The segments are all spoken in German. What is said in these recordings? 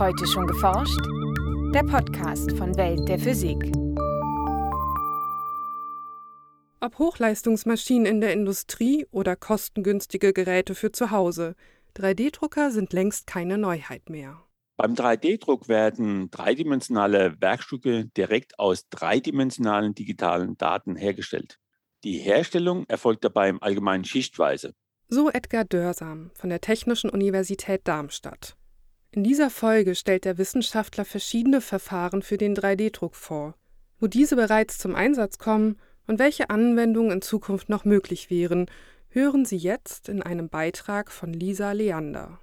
Heute schon geforscht? Der Podcast von Welt der Physik. Ob Hochleistungsmaschinen in der Industrie oder kostengünstige Geräte für zu Hause, 3D-Drucker sind längst keine Neuheit mehr. Beim 3D-Druck werden dreidimensionale Werkstücke direkt aus dreidimensionalen digitalen Daten hergestellt. Die Herstellung erfolgt dabei im Allgemeinen schichtweise. So Edgar Dörsam von der Technischen Universität Darmstadt. In dieser Folge stellt der Wissenschaftler verschiedene Verfahren für den 3D-Druck vor, wo diese bereits zum Einsatz kommen und welche Anwendungen in Zukunft noch möglich wären, hören Sie jetzt in einem Beitrag von Lisa Leander.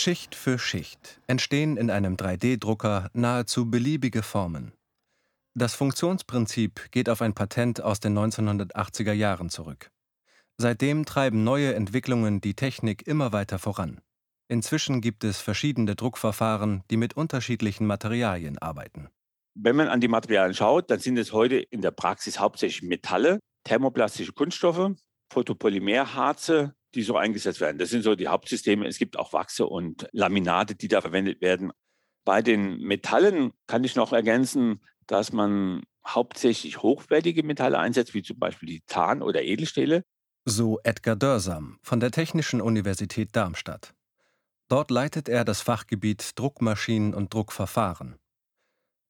Schicht für Schicht entstehen in einem 3D-Drucker nahezu beliebige Formen. Das Funktionsprinzip geht auf ein Patent aus den 1980er Jahren zurück. Seitdem treiben neue Entwicklungen die Technik immer weiter voran. Inzwischen gibt es verschiedene Druckverfahren, die mit unterschiedlichen Materialien arbeiten. Wenn man an die Materialien schaut, dann sind es heute in der Praxis hauptsächlich Metalle, thermoplastische Kunststoffe, Photopolymerharze, die so eingesetzt werden. Das sind so die Hauptsysteme. Es gibt auch Wachse und Laminate, die da verwendet werden. Bei den Metallen kann ich noch ergänzen, dass man hauptsächlich hochwertige Metalle einsetzt, wie zum Beispiel Titan oder Edelstähle. So Edgar Dörsam von der Technischen Universität Darmstadt. Dort leitet er das Fachgebiet Druckmaschinen und Druckverfahren.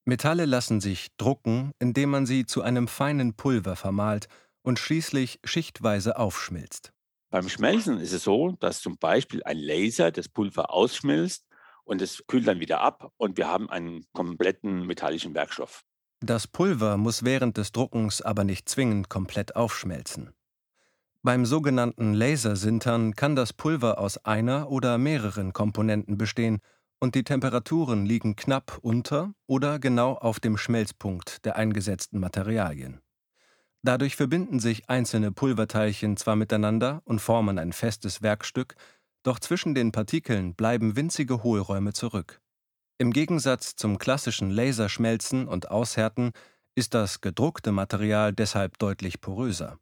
Metalle lassen sich drucken, indem man sie zu einem feinen Pulver vermahlt und schließlich schichtweise aufschmilzt. Beim Schmelzen ist es so, dass zum Beispiel ein Laser das Pulver ausschmilzt und es kühlt dann wieder ab und wir haben einen kompletten metallischen Werkstoff. Das Pulver muss während des Druckens aber nicht zwingend komplett aufschmelzen. Beim sogenannten Lasersintern kann das Pulver aus einer oder mehreren Komponenten bestehen und die Temperaturen liegen knapp unter oder genau auf dem Schmelzpunkt der eingesetzten Materialien. Dadurch verbinden sich einzelne Pulverteilchen zwar miteinander und formen ein festes Werkstück, doch zwischen den Partikeln bleiben winzige Hohlräume zurück. Im Gegensatz zum klassischen Laserschmelzen und Aushärten ist das gedruckte Material deshalb deutlich poröser.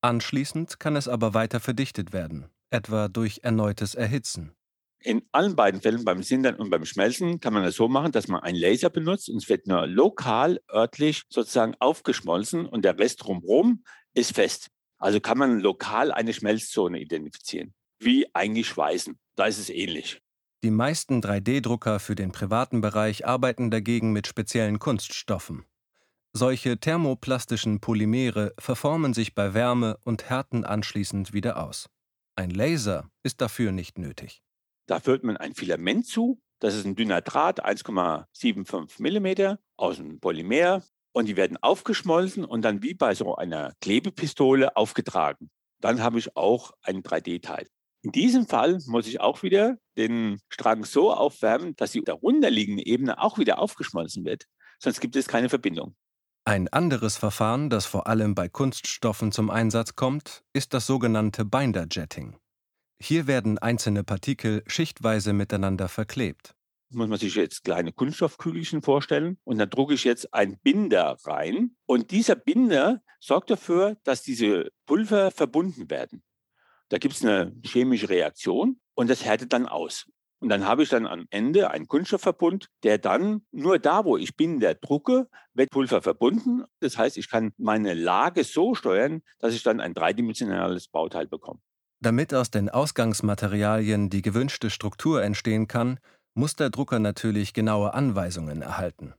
Anschließend kann es aber weiter verdichtet werden, etwa durch erneutes Erhitzen. In allen beiden Fällen, beim Sintern und beim Schmelzen, kann man es so machen, dass man einen Laser benutzt und es wird nur lokal, örtlich sozusagen aufgeschmolzen und der Rest drumherum ist fest. Also kann man lokal eine Schmelzzone identifizieren, wie eigentlich Schweißen. Da ist es ähnlich. Die meisten 3D-Drucker für den privaten Bereich arbeiten dagegen mit speziellen Kunststoffen. Solche thermoplastischen Polymere verformen sich bei Wärme und härten anschließend wieder aus. Ein Laser ist dafür nicht nötig. Da führt man ein Filament zu. Das ist ein dünner Draht, 1,75 Millimeter aus einem Polymer. Und die werden aufgeschmolzen und dann wie bei so einer Klebepistole aufgetragen. Dann habe ich auch einen 3D-Teil. In diesem Fall muss ich auch wieder den Strang so aufwärmen, dass die darunterliegende Ebene auch wieder aufgeschmolzen wird. Sonst gibt es keine Verbindung. Ein anderes Verfahren, das vor allem bei Kunststoffen zum Einsatz kommt, ist das sogenannte Binder-Jetting. Hier werden einzelne Partikel schichtweise miteinander verklebt. Muss man sich jetzt kleine Kunststoffkügelchen vorstellen und dann drucke ich jetzt einen Binder rein und dieser Binder sorgt dafür, dass diese Pulver verbunden werden. Da gibt es eine chemische Reaktion und das härtet dann aus. Und dann habe ich dann am Ende einen Kunststoffverbund, der dann nur da, wo ich Binder drucke, wird Pulver verbunden. Das heißt, ich kann meine Lage so steuern, dass ich dann ein dreidimensionales Bauteil bekomme. Damit aus den Ausgangsmaterialien die gewünschte Struktur entstehen kann, muss der Drucker natürlich genaue Anweisungen erhalten.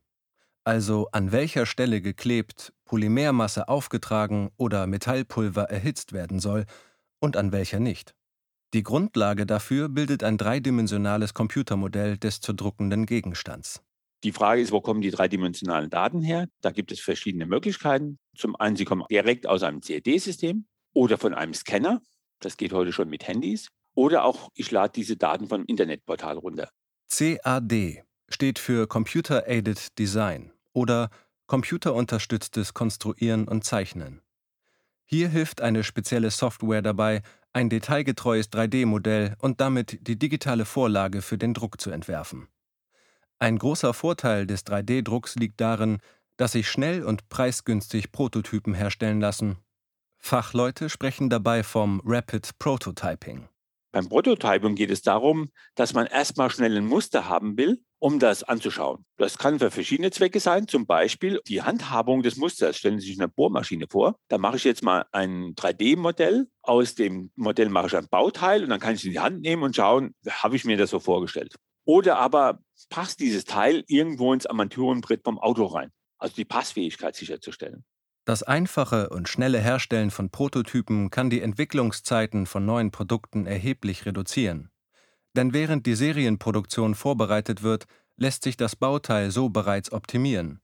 Also an welcher Stelle geklebt, Polymermasse aufgetragen oder Metallpulver erhitzt werden soll und an welcher nicht. Die Grundlage dafür bildet ein dreidimensionales Computermodell des zu druckenden Gegenstands. Die Frage ist, wo kommen die dreidimensionalen Daten her? Da gibt es verschiedene Möglichkeiten. Zum einen, sie kommen direkt aus einem CAD-System oder von einem Scanner. Das geht heute schon mit Handys. Oder auch, ich lade diese Daten vom Internetportal runter. CAD steht für Computer Aided Design oder computerunterstütztes Konstruieren und Zeichnen. Hier hilft eine spezielle Software dabei, ein detailgetreues 3D-Modell und damit die digitale Vorlage für den Druck zu entwerfen. Ein großer Vorteil des 3D-Drucks liegt darin, dass sich schnell und preisgünstig Prototypen herstellen lassen. Fachleute sprechen dabei vom Rapid Prototyping. Beim Prototyping geht es darum, dass man erstmal schnell ein Muster haben will, um das anzuschauen. Das kann für verschiedene Zwecke sein, zum Beispiel die Handhabung des Musters. Stellen Sie sich eine Bohrmaschine vor. Da mache ich jetzt mal ein 3D-Modell. Aus dem Modell mache ich ein Bauteil und dann kann ich es in die Hand nehmen und schauen, habe ich mir das so vorgestellt. Oder aber passt dieses Teil irgendwo ins Armaturenbrett vom Auto rein. Also die Passfähigkeit sicherzustellen. Das einfache und schnelle Herstellen von Prototypen kann die Entwicklungszeiten von neuen Produkten erheblich reduzieren. Denn während die Serienproduktion vorbereitet wird, lässt sich das Bauteil so bereits optimieren.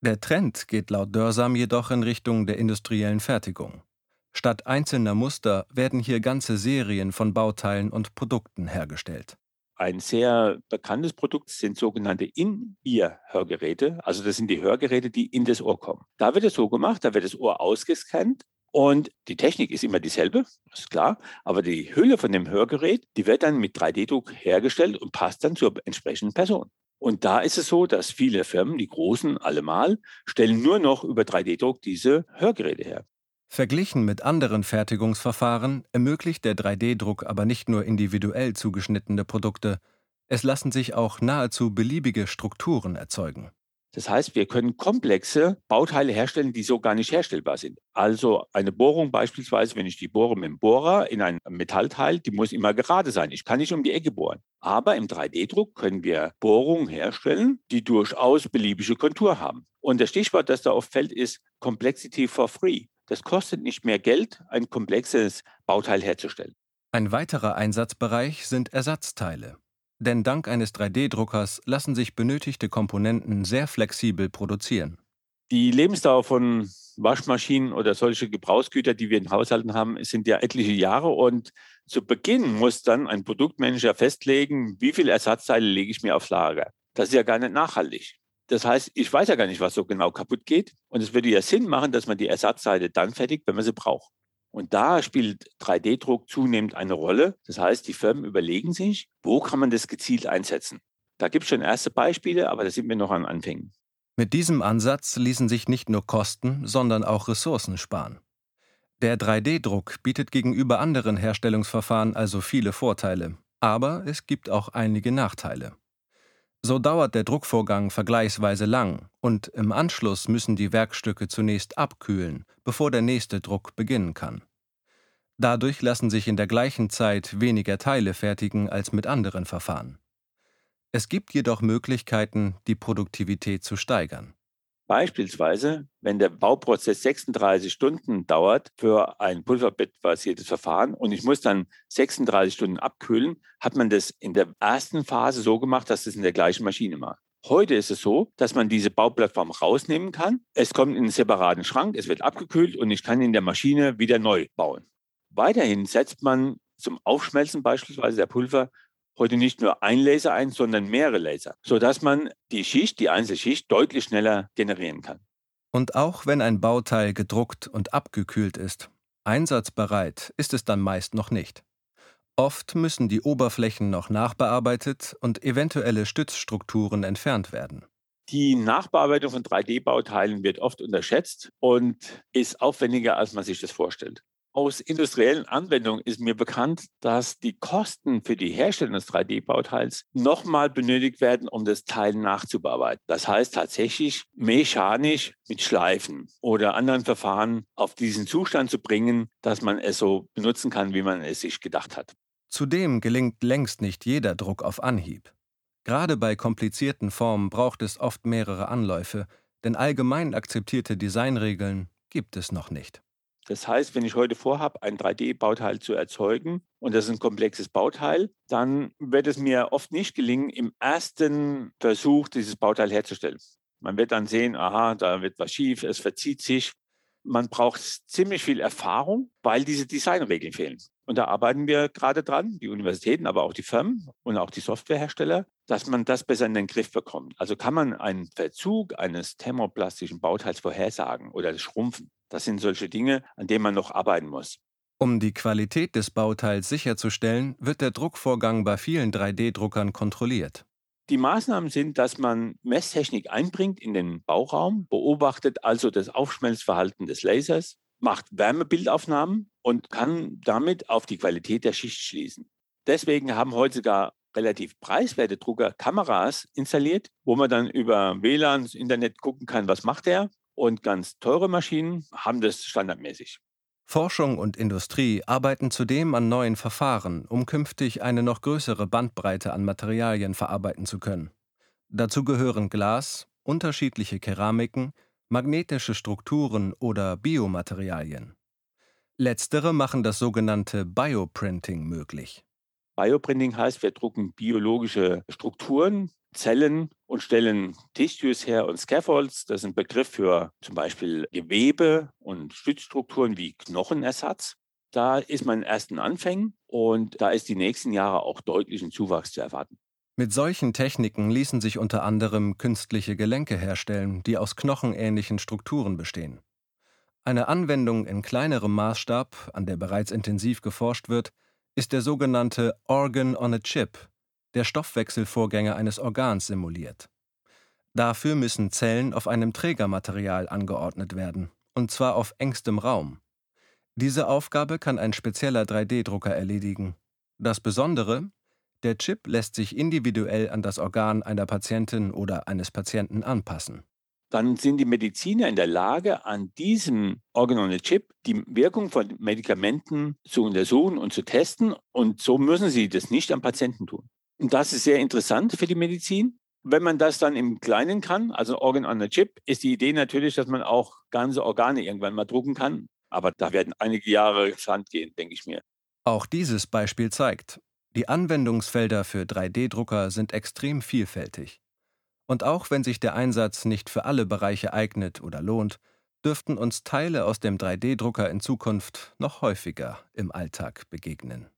Der Trend geht laut Dörsam jedoch in Richtung der industriellen Fertigung. Statt einzelner Muster werden hier ganze Serien von Bauteilen und Produkten hergestellt. Ein sehr bekanntes Produkt sind sogenannte In-Ear-Hörgeräte. Also das sind die Hörgeräte, die in das Ohr kommen. Da wird es so gemacht, da wird das Ohr ausgescannt und die Technik ist immer dieselbe, ist klar, aber die Hülle von dem Hörgerät, die wird dann mit 3D-Druck hergestellt und passt dann zur entsprechenden Person. Und da ist es so, dass viele Firmen, die großen allemal, stellen nur noch über 3D-Druck diese Hörgeräte her. Verglichen mit anderen Fertigungsverfahren ermöglicht der 3D-Druck aber nicht nur individuell zugeschnittene Produkte, es lassen sich auch nahezu beliebige Strukturen erzeugen. Das heißt, wir können komplexe Bauteile herstellen, die so gar nicht herstellbar sind. Also eine Bohrung beispielsweise, wenn ich die bohre mit dem Bohrer in ein Metallteil, die muss immer gerade sein. Ich kann nicht um die Ecke bohren. Aber im 3D-Druck können wir Bohrungen herstellen, die durchaus beliebige Kontur haben. Und das Stichwort, das da oft fällt, ist Complexity for Free. Das kostet nicht mehr Geld, ein komplexes Bauteil herzustellen. Ein weiterer Einsatzbereich sind Ersatzteile. Denn dank eines 3D-Druckers lassen sich benötigte Komponenten sehr flexibel produzieren. Die Lebensdauer von Waschmaschinen oder solche Gebrauchsgüter, die wir in Haushalten haben, sind ja etliche Jahre. Und zu Beginn muss dann ein Produktmanager festlegen, wie viele Ersatzteile lege ich mir aufs Lager. Das ist ja gar nicht nachhaltig. Das heißt, ich weiß ja gar nicht, was so genau kaputt geht. Und es würde ja Sinn machen, dass man die Ersatzteile dann fertigt, wenn man sie braucht. Und da spielt 3D-Druck zunehmend eine Rolle. Das heißt, die Firmen überlegen sich, wo kann man das gezielt einsetzen. Da gibt es schon erste Beispiele, aber da sind wir noch an Anfängen. Mit diesem Ansatz ließen sich nicht nur Kosten, sondern auch Ressourcen sparen. Der 3D-Druck bietet gegenüber anderen Herstellungsverfahren also viele Vorteile, aber es gibt auch einige Nachteile. So dauert der Druckvorgang vergleichsweise lang und im Anschluss müssen die Werkstücke zunächst abkühlen, bevor der nächste Druck beginnen kann. Dadurch lassen sich in der gleichen Zeit weniger Teile fertigen als mit anderen Verfahren. Es gibt jedoch Möglichkeiten, die Produktivität zu steigern. Beispielsweise, wenn der Bauprozess 36 Stunden dauert für ein pulverbettbasiertes Verfahren und ich muss dann 36 Stunden abkühlen, hat man das in der ersten Phase so gemacht, dass es in der gleichen Maschine war. Heute ist es so, dass man diese Bauplattform rausnehmen kann. Es kommt in einen separaten Schrank, es wird abgekühlt und ich kann in der Maschine wieder neu bauen. Weiterhin setzt man zum Aufschmelzen beispielsweise der Pulver heute nicht nur ein Laser ein, sondern mehrere Laser, sodass man die Schicht, die einzelne Schicht deutlich schneller generieren kann. Und auch wenn ein Bauteil gedruckt und abgekühlt ist, einsatzbereit ist es dann meist noch nicht. Oft müssen die Oberflächen noch nachbearbeitet und eventuelle Stützstrukturen entfernt werden. Die Nachbearbeitung von 3D-Bauteilen wird oft unterschätzt und ist aufwendiger, als man sich das vorstellt. Aus industriellen Anwendungen ist mir bekannt, dass die Kosten für die Herstellung des 3D-Bauteils nochmal benötigt werden, um das Teil nachzubearbeiten. Das heißt tatsächlich mechanisch mit Schleifen oder anderen Verfahren auf diesen Zustand zu bringen, dass man es so benutzen kann, wie man es sich gedacht hat. Zudem gelingt längst nicht jeder Druck auf Anhieb. Gerade bei komplizierten Formen braucht es oft mehrere Anläufe, denn allgemein akzeptierte Designregeln gibt es noch nicht. Das heißt, wenn ich heute vorhabe, ein 3D-Bauteil zu erzeugen und das ist ein komplexes Bauteil, dann wird es mir oft nicht gelingen, im ersten Versuch dieses Bauteil herzustellen. Man wird dann sehen, aha, da wird was schief, es verzieht sich. Man braucht ziemlich viel Erfahrung, weil diese Designregeln fehlen. Und da arbeiten wir gerade dran, die Universitäten, aber auch die Firmen und auch die Softwarehersteller, dass man das besser in den Griff bekommt. Also kann man einen Verzug eines thermoplastischen Bauteils vorhersagen oder Schrumpfen. Das sind solche Dinge, an denen man noch arbeiten muss. Um die Qualität des Bauteils sicherzustellen, wird der Druckvorgang bei vielen 3D-Druckern kontrolliert. Die Maßnahmen sind, dass man Messtechnik einbringt in den Bauraum, beobachtet also das Aufschmelzverhalten des Lasers, macht Wärmebildaufnahmen und kann damit auf die Qualität der Schicht schließen. Deswegen haben heute sogar relativ preiswerte Drucker Kameras installiert, wo man dann über WLAN, Internet gucken kann, was macht er. Und ganz teure Maschinen haben das standardmäßig. Forschung und Industrie arbeiten zudem an neuen Verfahren, um künftig eine noch größere Bandbreite an Materialien verarbeiten zu können. Dazu gehören Glas, unterschiedliche Keramiken, magnetische Strukturen oder Biomaterialien. Letztere machen das sogenannte Bioprinting möglich. Bioprinting heißt, wir drucken biologische Strukturen, Zellen und stellen Tissues her und Scaffolds. Das ist ein Begriff für zum Beispiel Gewebe und Stützstrukturen wie Knochenersatz. Da ist man in ersten Anfängen und da ist die nächsten Jahre auch deutlichen Zuwachs zu erwarten. Mit solchen Techniken ließen sich unter anderem künstliche Gelenke herstellen, die aus knochenähnlichen Strukturen bestehen. Eine Anwendung in kleinerem Maßstab, an der bereits intensiv geforscht wird, ist der sogenannte Organ on a Chip, der Stoffwechselvorgänge eines Organs simuliert. Dafür müssen Zellen auf einem Trägermaterial angeordnet werden, und zwar auf engstem Raum. Diese Aufgabe kann ein spezieller 3D-Drucker erledigen. Das Besondere, der Chip lässt sich individuell an das Organ einer Patientin oder eines Patienten anpassen. Dann sind die Mediziner in der Lage, an diesem Organ on a Chip die Wirkung von Medikamenten zu untersuchen und zu testen. Und so müssen sie das nicht am Patienten tun. Und das ist sehr interessant für die Medizin. Wenn man das dann im Kleinen kann, also Organ on a Chip, ist die Idee natürlich, dass man auch ganze Organe irgendwann mal drucken kann. Aber da werden einige Jahre ins Land gehen, denke ich mir. Auch dieses Beispiel zeigt, die Anwendungsfelder für 3D-Drucker sind extrem vielfältig. Und auch wenn sich der Einsatz nicht für alle Bereiche eignet oder lohnt, dürften uns Teile aus dem 3D-Drucker in Zukunft noch häufiger im Alltag begegnen.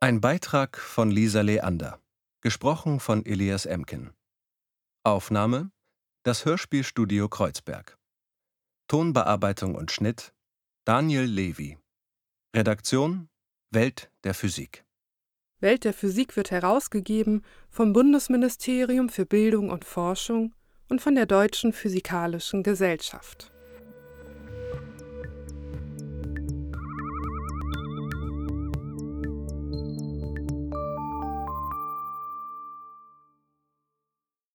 Ein Beitrag von Lisa Leander, gesprochen von Elias Emken. Aufnahme: Das Hörspielstudio Kreuzberg. Tonbearbeitung und Schnitt: Daniel Levy. Redaktion: Welt der Physik. Welt der Physik wird herausgegeben vom Bundesministerium für Bildung und Forschung und von der Deutschen Physikalischen Gesellschaft.